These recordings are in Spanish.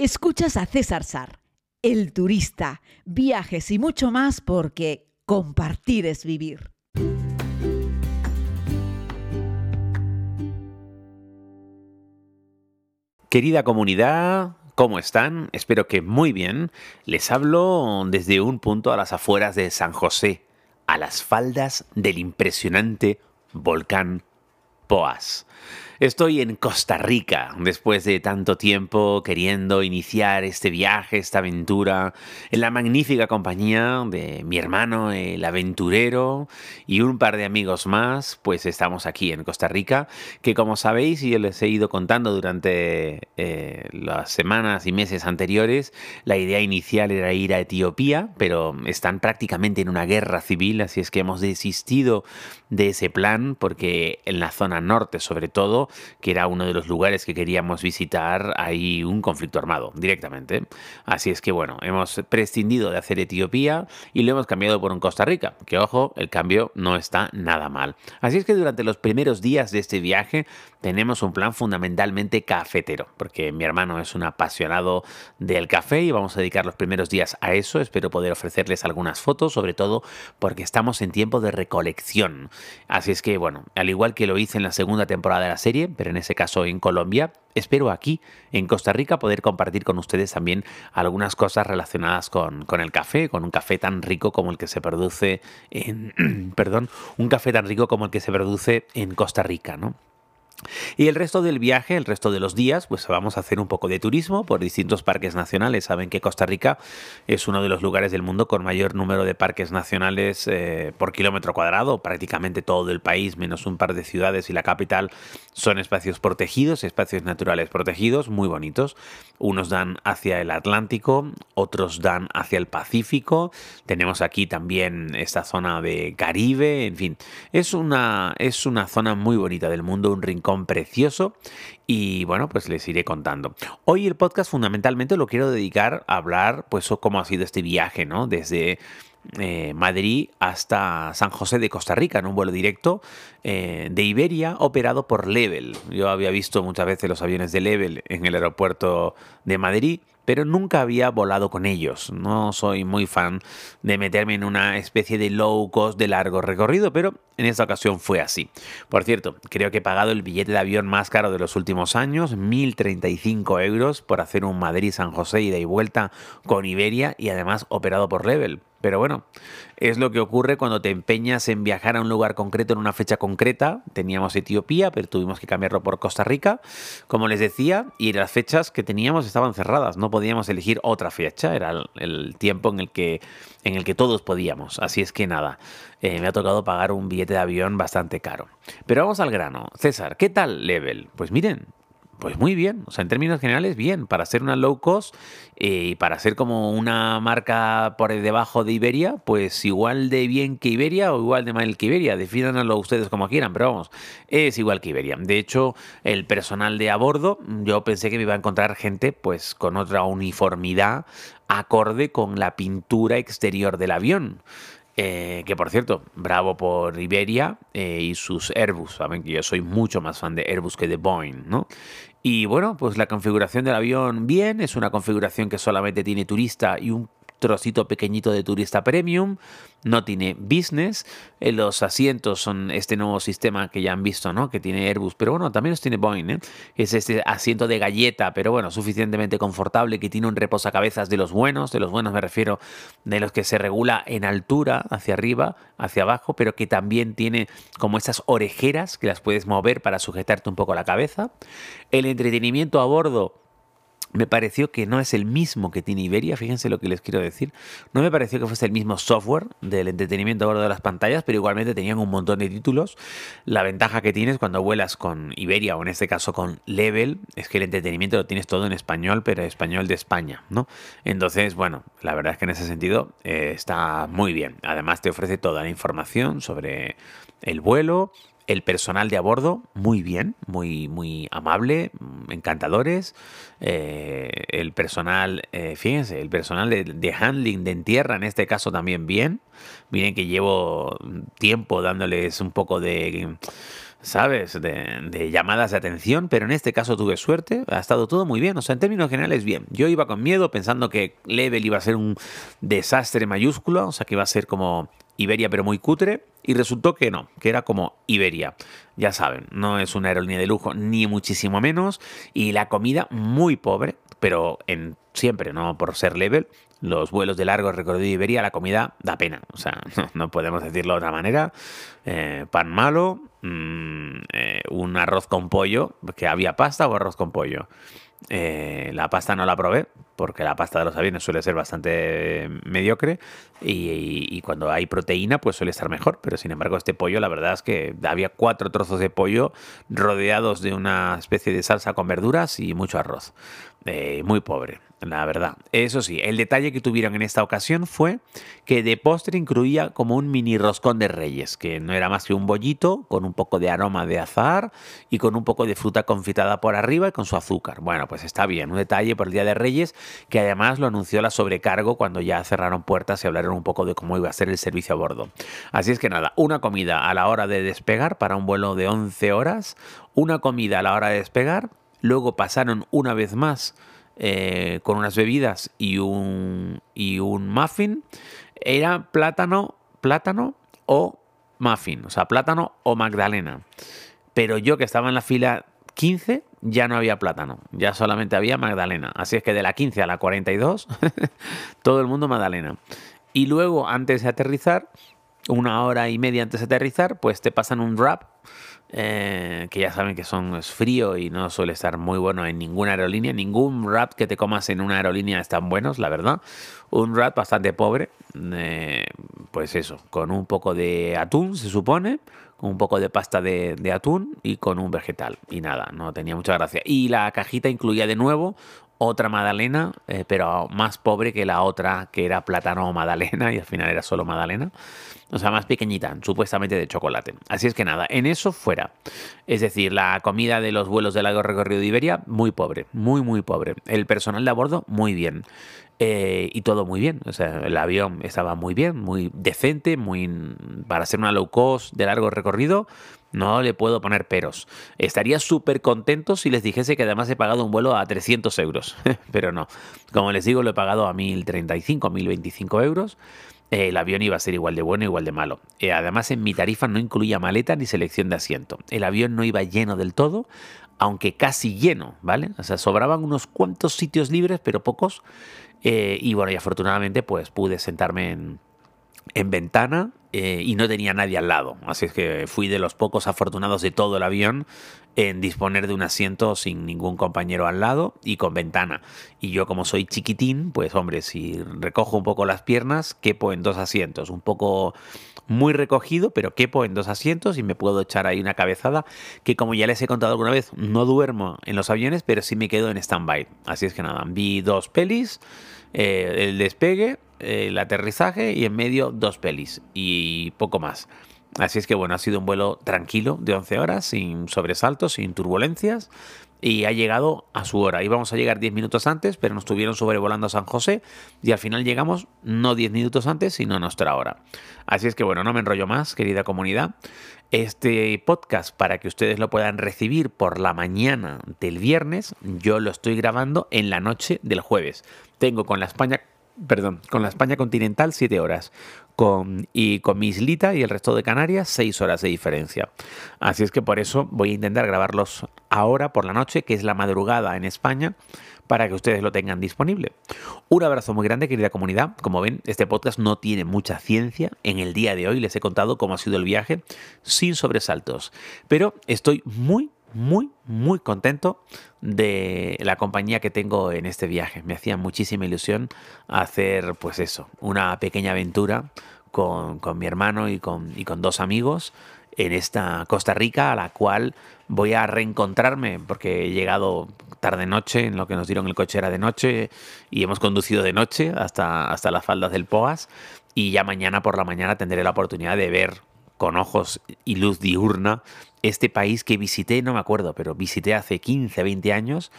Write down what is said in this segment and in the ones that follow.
Escuchas a César Sar, el turista, viajes y mucho más porque compartir es vivir. Querida comunidad, ¿cómo están? Espero que muy bien. Les hablo desde un punto a las afueras de San José, a las faldas del impresionante volcán Poas. Estoy en Costa Rica después de tanto tiempo queriendo iniciar este viaje, esta aventura, en la magnífica compañía de mi hermano el aventurero y un par de amigos más, pues estamos aquí en Costa Rica, que como sabéis y les he ido contando durante eh, las semanas y meses anteriores, la idea inicial era ir a Etiopía, pero están prácticamente en una guerra civil, así es que hemos desistido de ese plan porque en la zona norte sobre todo, que era uno de los lugares que queríamos visitar, hay un conflicto armado directamente. Así es que bueno, hemos prescindido de hacer Etiopía y lo hemos cambiado por un Costa Rica, que ojo, el cambio no está nada mal. Así es que durante los primeros días de este viaje tenemos un plan fundamentalmente cafetero, porque mi hermano es un apasionado del café y vamos a dedicar los primeros días a eso. Espero poder ofrecerles algunas fotos, sobre todo porque estamos en tiempo de recolección. Así es que, bueno, al igual que lo hice en la segunda temporada de la serie, pero en ese caso en Colombia, espero aquí en Costa Rica poder compartir con ustedes también algunas cosas relacionadas con, con, el café, con un café tan rico como el que se produce en, perdón, un café tan rico como el que se produce en Costa Rica, ¿no? Y el resto del viaje, el resto de los días, pues vamos a hacer un poco de turismo por distintos parques nacionales. Saben que Costa Rica es uno de los lugares del mundo con mayor número de parques nacionales eh, por kilómetro cuadrado. Prácticamente todo el país, menos un par de ciudades y la capital, son espacios protegidos, espacios naturales protegidos, muy bonitos. Unos dan hacia el Atlántico, otros dan hacia el Pacífico. Tenemos aquí también esta zona de Caribe, en fin. Es una, es una zona muy bonita del mundo, un rincón precioso y bueno, pues les iré contando. Hoy el podcast fundamentalmente lo quiero dedicar a hablar pues cómo ha sido este viaje, ¿no? Desde eh, Madrid hasta San José de Costa Rica en un vuelo directo eh, de Iberia operado por Level. Yo había visto muchas veces los aviones de Level en el aeropuerto de Madrid pero nunca había volado con ellos. No soy muy fan de meterme en una especie de low cost de largo recorrido, pero en esta ocasión fue así. Por cierto, creo que he pagado el billete de avión más caro de los últimos años, 1.035 euros por hacer un Madrid-San José ida y vuelta con Iberia y además operado por Level. Pero bueno, es lo que ocurre cuando te empeñas en viajar a un lugar concreto en una fecha concreta. Teníamos Etiopía, pero tuvimos que cambiarlo por Costa Rica, como les decía, y las fechas que teníamos estaban cerradas. No podíamos elegir otra fecha, era el, tiempo en el, que, en el que todos podíamos. Así es que nada, eh, me ha tocado pagar un billete de avión bastante caro. Pero vamos al grano. César, ¿qué tal Level? Pues miren, pues muy bien, o sea, en términos generales, bien, para ser una low cost eh, y para ser como una marca por debajo de Iberia, pues igual de bien que Iberia o igual de mal que Iberia, defínanlo ustedes como quieran, pero vamos, es igual que Iberia. De hecho, el personal de a bordo, yo pensé que me iba a encontrar gente pues con otra uniformidad acorde con la pintura exterior del avión. Eh, que por cierto, bravo por Iberia eh, y sus Airbus. Saben que yo soy mucho más fan de Airbus que de Boeing, ¿no? Y bueno, pues la configuración del avión bien, es una configuración que solamente tiene turista y un trocito pequeñito de turista premium, no tiene business, eh, los asientos son este nuevo sistema que ya han visto, ¿no? Que tiene Airbus, pero bueno, también los tiene Boeing, ¿eh? Es este asiento de galleta, pero bueno, suficientemente confortable, que tiene un reposacabezas de los buenos, de los buenos me refiero, de los que se regula en altura, hacia arriba, hacia abajo, pero que también tiene como esas orejeras que las puedes mover para sujetarte un poco la cabeza. El entretenimiento a bordo me pareció que no es el mismo que tiene Iberia, fíjense lo que les quiero decir. No me pareció que fuese el mismo software del entretenimiento a bordo de las pantallas, pero igualmente tenían un montón de títulos. La ventaja que tienes cuando vuelas con Iberia o en este caso con Level es que el entretenimiento lo tienes todo en español, pero español de España, ¿no? Entonces, bueno, la verdad es que en ese sentido eh, está muy bien. Además te ofrece toda la información sobre el vuelo, el personal de a bordo, muy bien, muy, muy amable, encantadores. Eh, el personal, eh, fíjense, el personal de, handling de en tierra, en este caso también bien. Miren que llevo tiempo dándoles un poco de ¿sabes? De, llamadas de atención, pero en este caso tuve suerte, ha estado todo muy bien, o sea, en términos generales bien. Yo iba con miedo pensando que Level iba a ser un desastre mayúsculo, o sea, que iba a ser como Iberia pero muy cutre, y resultó que no, que era como Iberia. Ya saben, no es una aerolínea de lujo, ni muchísimo menos, y la comida muy pobre, pero en siempre, no por ser Level, los vuelos de largo recorrido de Iberia, la comida da pena. O sea, no, podemos decirlo de otra manera. Eh, pan malo, mm, eh, un arroz con pollo, que había pasta o arroz con pollo. Eh, la pasta no la probé, porque la pasta de los aviones suele ser bastante mediocre y, cuando hay proteína pues suele estar mejor, pero sin embargo este pollo la verdad es que había cuatro trozos de pollo rodeados de una especie de salsa con verduras y mucho arroz. muy pobre la verdad. Eso sí, el detalle que tuvieron en esta ocasión fue que de postre incluía como un mini roscón de reyes, que no era más que un bollito con un poco de aroma de azar y con un poco de fruta confitada por arriba y con su azúcar. Bueno, pues está bien, un detalle por el Día de Reyes que además lo anunció la sobrecargo cuando ya cerraron puertas y hablaron un poco de cómo iba a ser el servicio a bordo. Así es que nada, una comida a la hora de despegar para un vuelo de 11 horas, una comida a la hora de despegar, luego pasaron una vez más eh, con unas bebidas y un, y un muffin, era plátano, plátano o muffin, o sea, plátano o magdalena. Pero yo que estaba en la fila 15 ya no había plátano, ya solamente había magdalena. Así es que de la 15 a la 42, todo el mundo magdalena. Y luego, antes de aterrizar, una hora y media antes de aterrizar, pues te pasan un wrap eh, que ya saben que son es frío y no suele estar muy bueno en ninguna aerolínea. Ningún wrap que te comas en una aerolínea están buenos, la verdad. Un wrap bastante pobre, eh, pues eso, con un poco de atún, se supone, con un poco de pasta de, atún y con un vegetal. Y nada, no tenía mucha gracia. Y la cajita incluía de nuevo otra magdalena, eh, pero más pobre que la otra, que era plátano o magdalena, y al final era solo magdalena o sea, más pequeñita, supuestamente de chocolate. Así es que nada, en eso fuera. Es decir, la comida de los vuelos de largo recorrido de Iberia, muy pobre, muy, muy pobre. El personal de a bordo, muy bien. Eh, y todo muy bien. El avión estaba muy bien, muy decente, muy para ser una low cost de largo recorrido. No le puedo poner peros. Estaría súper contento si les dijese que además he pagado un vuelo a 300 euros. Pero no. Como les digo, lo he pagado a 1035, 1025 euros el avión iba a ser igual de bueno, igual de malo. Eh, además, en mi tarifa no incluía maleta ni selección de asiento. El avión no iba lleno del todo, aunque casi lleno, ¿vale? O sea, sobraban unos cuantos sitios libres, pero pocos. Eh, y bueno, y afortunadamente, pues pude sentarme en, en ventana eh, y no tenía nadie al lado. Así es que fui de los pocos afortunados de todo el avión en disponer de un asiento sin ningún compañero al lado y con ventana. Y yo como soy chiquitín, pues hombre, si recojo un poco las piernas, quepo en dos asientos. Un poco muy recogido, pero quepo en dos asientos y me puedo echar ahí una cabezada que como ya les he contado alguna vez, no duermo en los aviones, pero sí me quedo en stand-by. Así es que nada, vi dos pelis, eh, el despegue el aterrizaje y en medio dos pelis y poco más. Así es que bueno, ha sido un vuelo tranquilo de 11 horas, sin sobresaltos, sin turbulencias y ha llegado a su hora. Íbamos a llegar 10 minutos antes, pero nos estuvieron sobrevolando a San José y al final llegamos no 10 minutos antes, sino a nuestra hora. Así es que bueno, no me enrollo más, querida comunidad. Este podcast, para que ustedes lo puedan recibir por la mañana del viernes, yo lo estoy grabando en la noche del jueves. Tengo con la España perdón, con la España continental 7 horas. Con, y con mi islita y el resto de Canarias 6 horas de diferencia. Así es que por eso voy a intentar grabarlos ahora por la noche, que es la madrugada en España, para que ustedes lo tengan disponible. Un abrazo muy grande, querida comunidad. Como ven, este podcast no tiene mucha ciencia. En el día de hoy les he contado cómo ha sido el viaje sin sobresaltos. Pero estoy muy, muy, muy contento de la compañía que tengo en este viaje. Me hacía muchísima ilusión hacer, pues eso, una pequeña aventura con, mi hermano y con, y con dos amigos en esta Costa Rica a la cual voy a reencontrarme porque he llegado tarde noche, en lo que nos dieron el coche era de noche y hemos conducido de noche hasta, hasta las faldas del Poas y ya mañana por la mañana tendré la oportunidad de ver con ojos y luz diurna este país que visité, no me acuerdo, pero visité hace 15, 20 años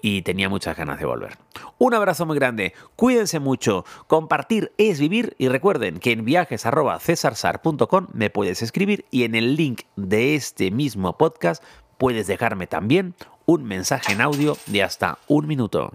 y tenía muchas ganas de volver. Un abrazo muy grande, cuídense mucho, compartir es vivir y recuerden que en viajes.cesarsar.com me puedes escribir y en el link de este mismo podcast puedes dejarme también un mensaje en audio de hasta un minuto.